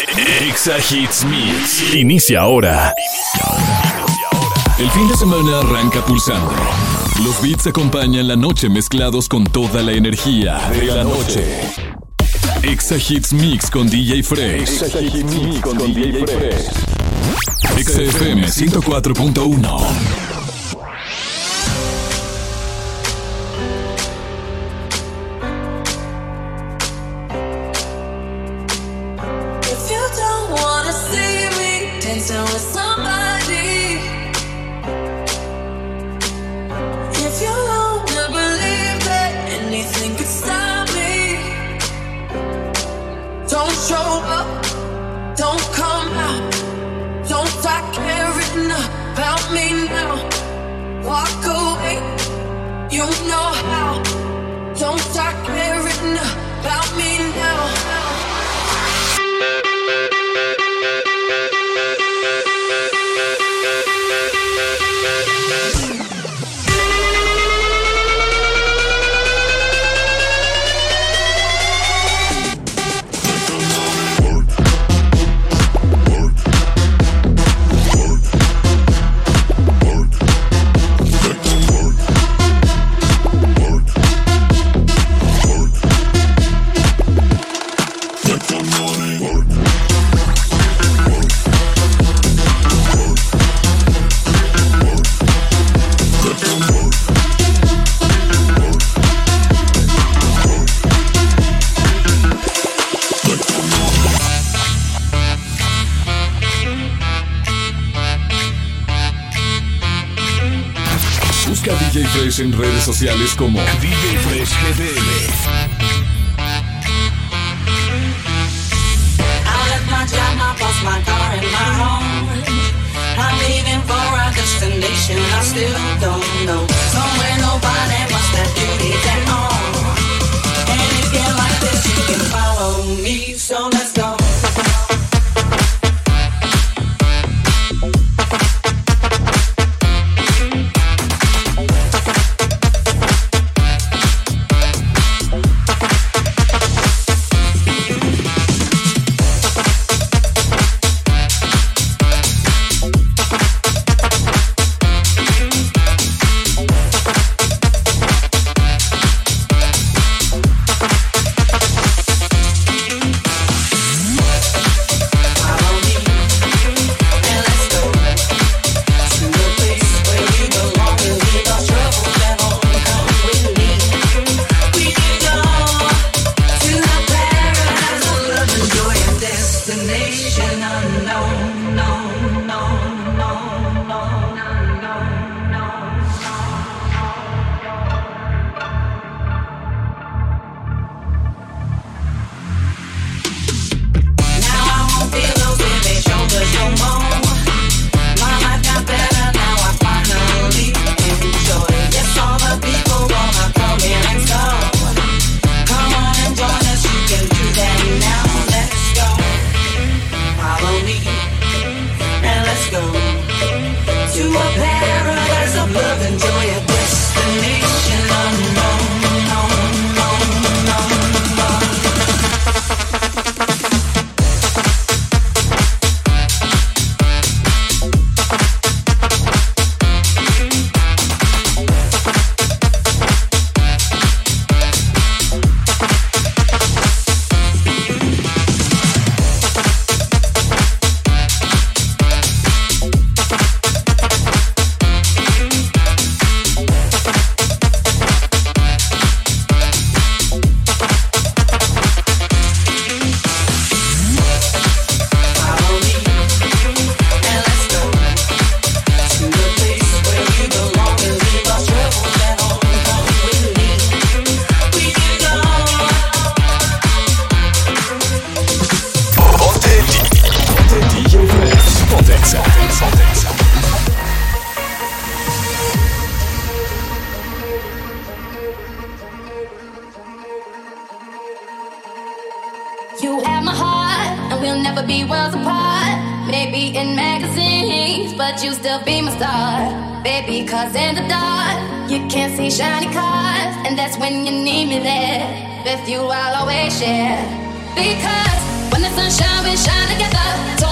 Exa Hits Mix. Inicia ahora. El fin de semana arranca pulsando. Los beats acompañan la noche mezclados con toda la energía de la noche. Exa Hits Mix con DJ Fresh. Exa Hits Mix con DJ Fresh. Exa FM 104.1. sociales como DJ Fresh GDL. Can't see shiny cars, and that's when you need me there. With you, I'll always share. Because when the sunshine, we shine together.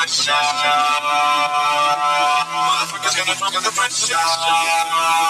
pressure. Motherfuckers gonna feel the pressure.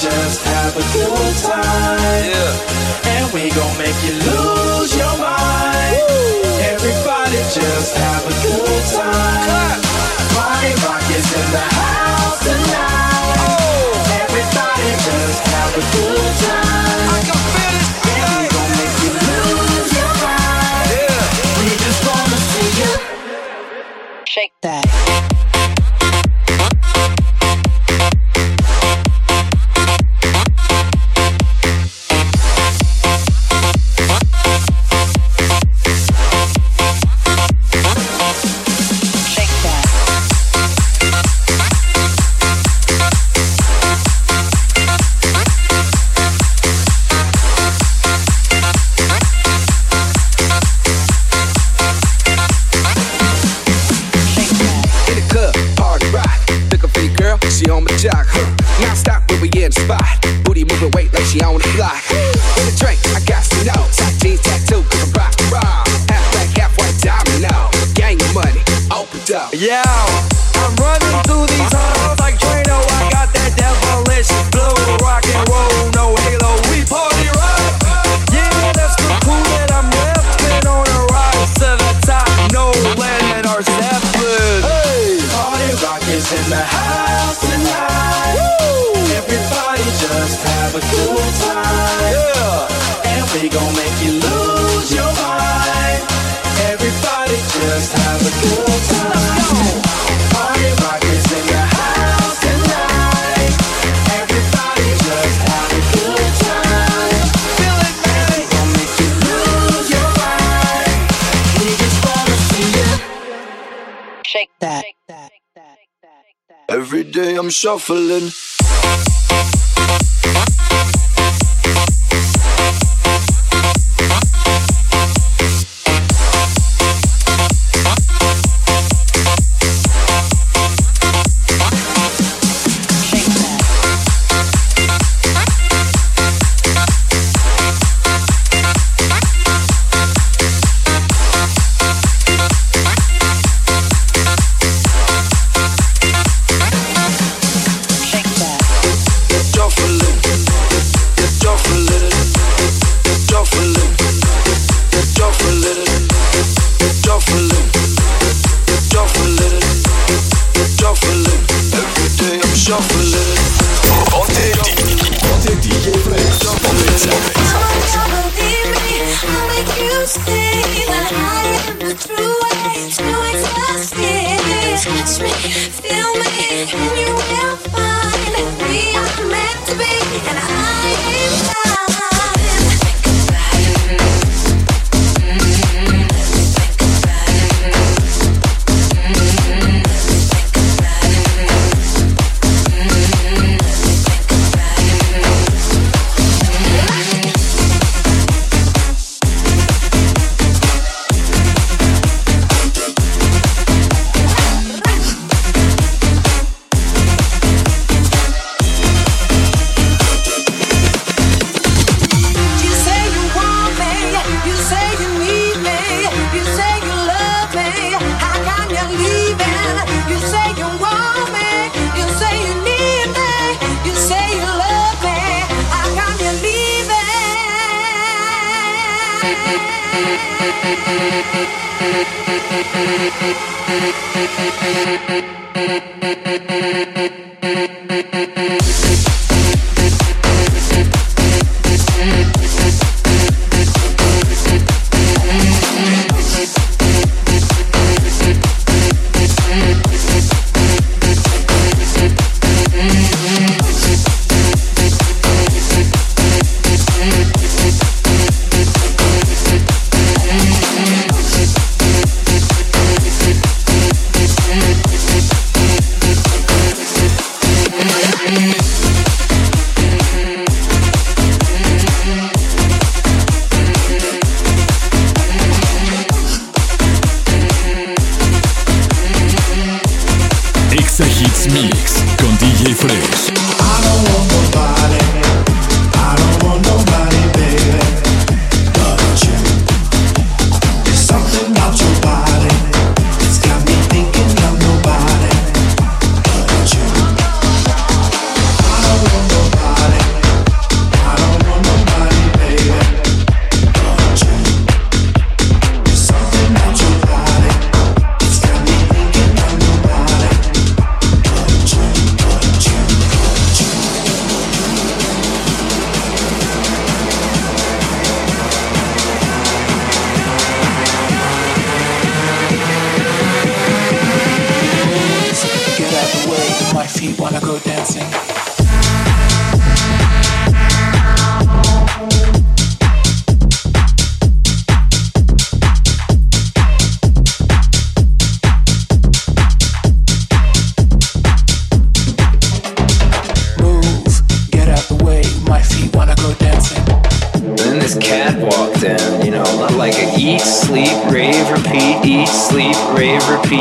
just have a good time. Yeah. And we gon' make you lose your mind. Woo. Everybody just have a good time. Clap. Party rock is in the house tonight. Oh. Everybody just have a good in the house. shuffling.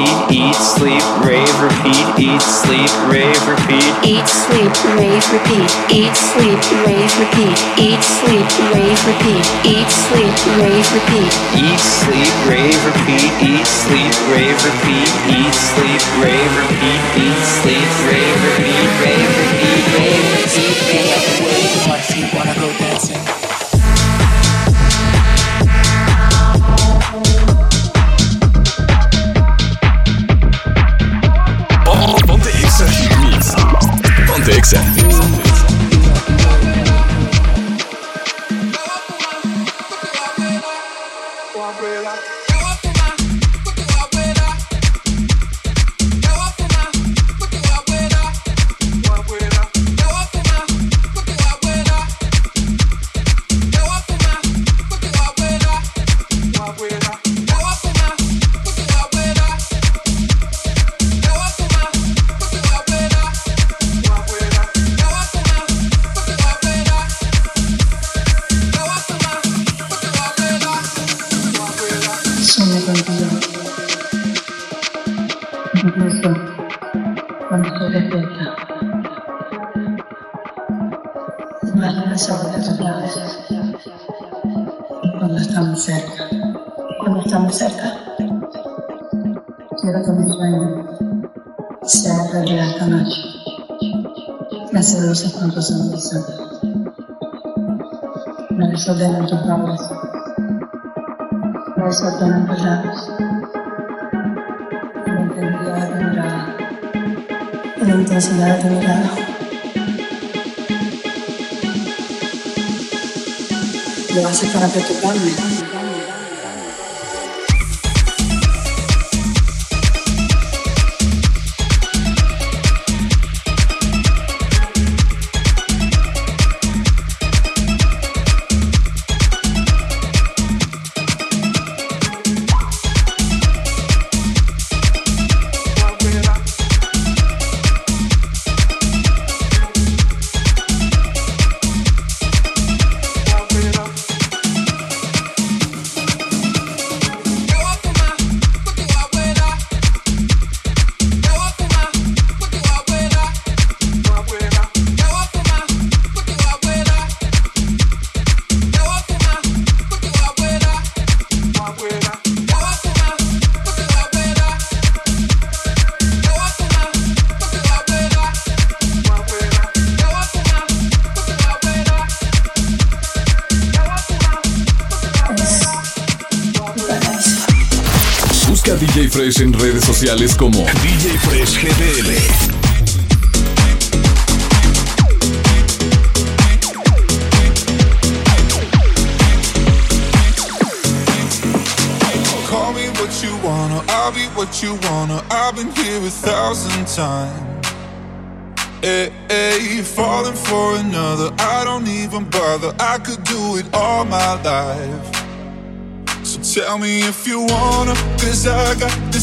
repeat, eat, sleep, rave, repeat, eat, sleep, rave, repeat. Eat, sleep, rave, repeat. Eat, sleep, rave, repeat. Eat, sleep, rave, repeat. Eat, sleep, rave, repeat. Eat, sleep, rave, repeat. Eat, sleep, rave, repeat. Eat, sleep, rave, repeat. Eat, sleep, rave, repeat. Rave, repeat, rave, repeat. Wake up, wake up, wanna go dancing. Mixer. La intensidad de tu mirada. Lo haces para perturbarme. Fresh en redes sociales como DJ Fresh GDL. Call me what you wanna, I'll be what you wanna. I've been here a thousand times. Eh, eh, hey, hey, falling for another, I don't even bother. I could do it all my life. So tell me if you wanna, cause I got this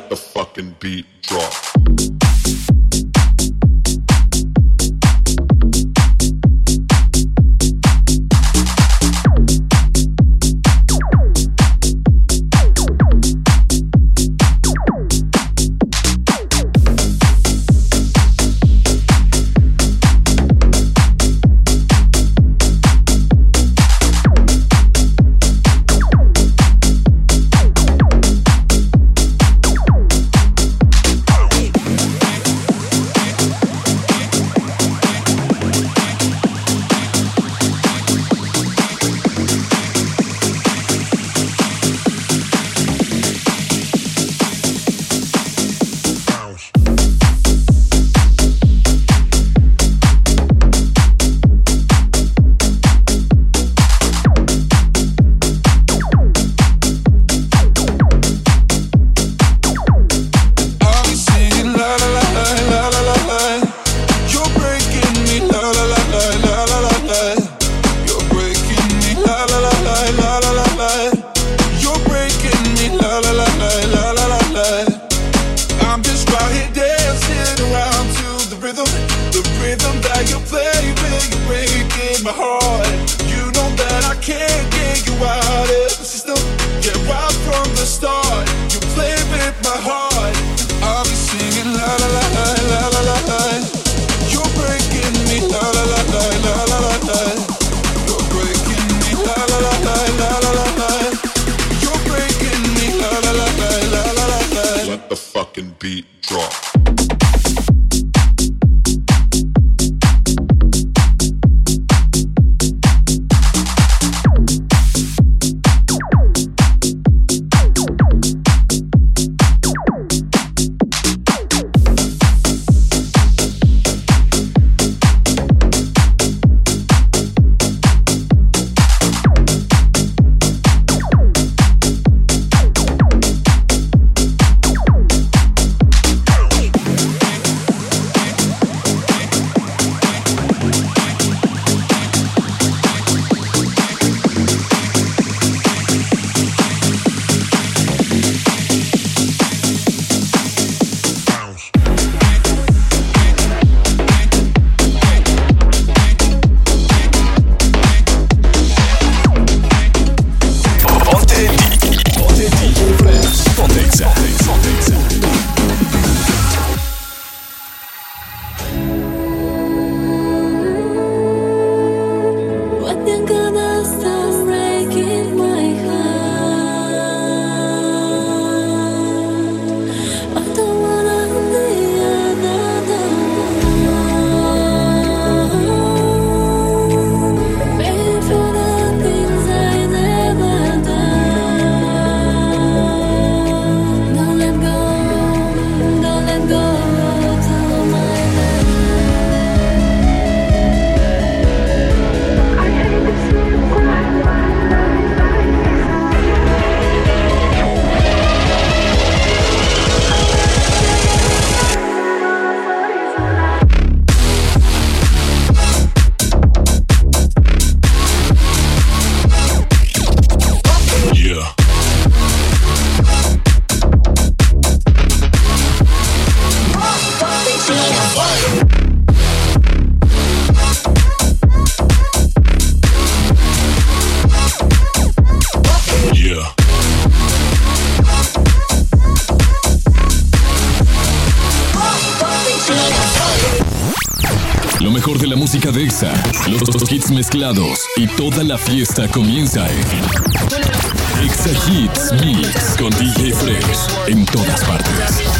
Let the fucking beat drop. Beat drop. Música de Exa, hits mezclados y toda la fiesta comienza en Exa Hits Mix con DJ Fresh en todas partes.